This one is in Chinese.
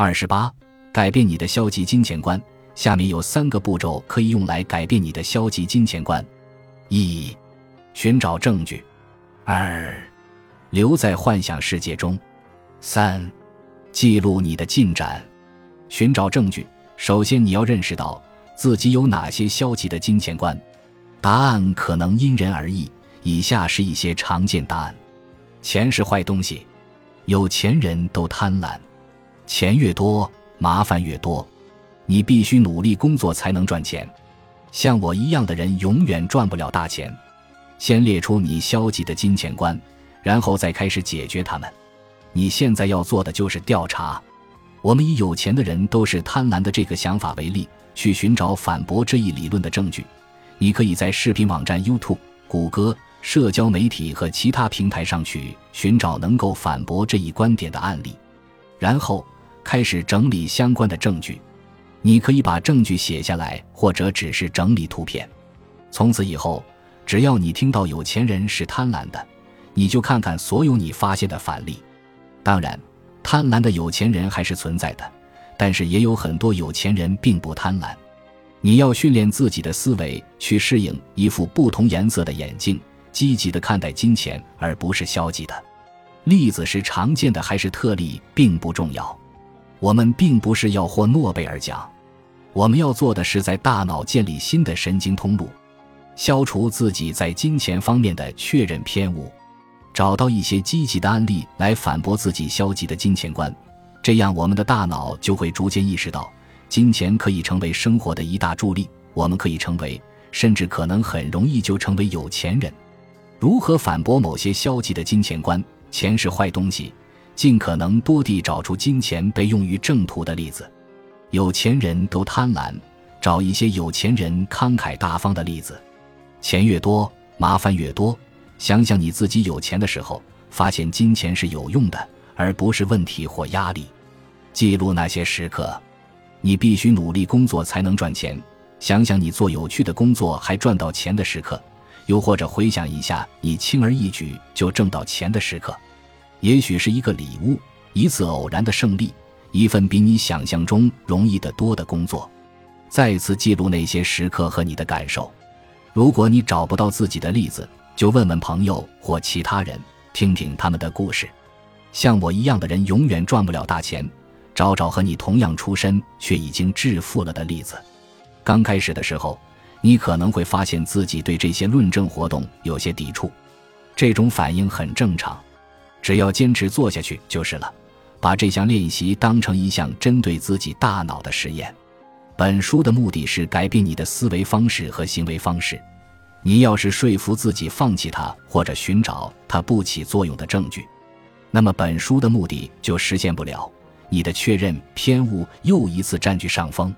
二十八，改变你的消极金钱观。下面有三个步骤可以用来改变你的消极金钱观：一、寻找证据；二、留在幻想世界中；三、记录你的进展。寻找证据，首先你要认识到自己有哪些消极的金钱观。答案可能因人而异，以下是一些常见答案：钱是坏东西，有钱人都贪婪，钱越多麻烦越多。你必须努力工作才能赚钱，像我一样的人永远赚不了大钱。先列出你消极的金钱观，然后再开始解决它们。你现在要做的就是调查。我们以有钱的人都是贪婪的这个想法为例，去寻找反驳这一理论的证据。你可以在视频网站 YouTube、谷歌、社交媒体和其他平台上去寻找能够反驳这一观点的案例，然后开始整理相关的证据。你可以把证据写下来，或者只是整理图片。从此以后，只要你听到有钱人是贪婪的，你就看看所有你发现的反例。当然，贪婪的有钱人还是存在的，但是也有很多有钱人并不贪婪。你要训练自己的思维，去适应一副不同颜色的眼镜，积极的看待金钱，而不是消极的。例子是常见的还是特例，并不重要。我们并不是要获诺贝尔奖，我们要做的是在大脑建立新的神经通路，消除自己在金钱方面的确认偏误，找到一些积极的案例来反驳自己消极的金钱观。这样，我们的大脑就会逐渐意识到，金钱可以成为生活的一大助力。我们可以成为，甚至可能很容易就成为有钱人。如何反驳某些消极的金钱观？钱是坏东西。尽可能多地找出金钱被用于正途的例子，有钱人都贪婪，找一些有钱人慷慨大方的例子。钱越多，麻烦越多。想想你自己有钱的时候，发现金钱是有用的，而不是问题或压力。记录那些时刻，你必须努力工作才能赚钱。想想你做有趣的工作还赚到钱的时刻，又或者回想一下你轻而易举就挣到钱的时刻。也许是一个礼物，一次偶然的胜利，一份比你想象中容易得多的工作。再次记录那些时刻和你的感受。如果你找不到自己的例子，就问问朋友或其他人，听听他们的故事。像我一样的人永远赚不了大钱。找找和你同样出身却已经致富了的例子。刚开始的时候，你可能会发现自己对这些论证活动有些抵触，这种反应很正常。只要坚持做下去就是了。把这项练习当成一项针对自己大脑的实验。本书的目的是改变你的思维方式和行为方式。你要是说服自己放弃它，或者寻找它不起作用的证据，那么本书的目的就实现不了。你的确认偏误又一次占据上风。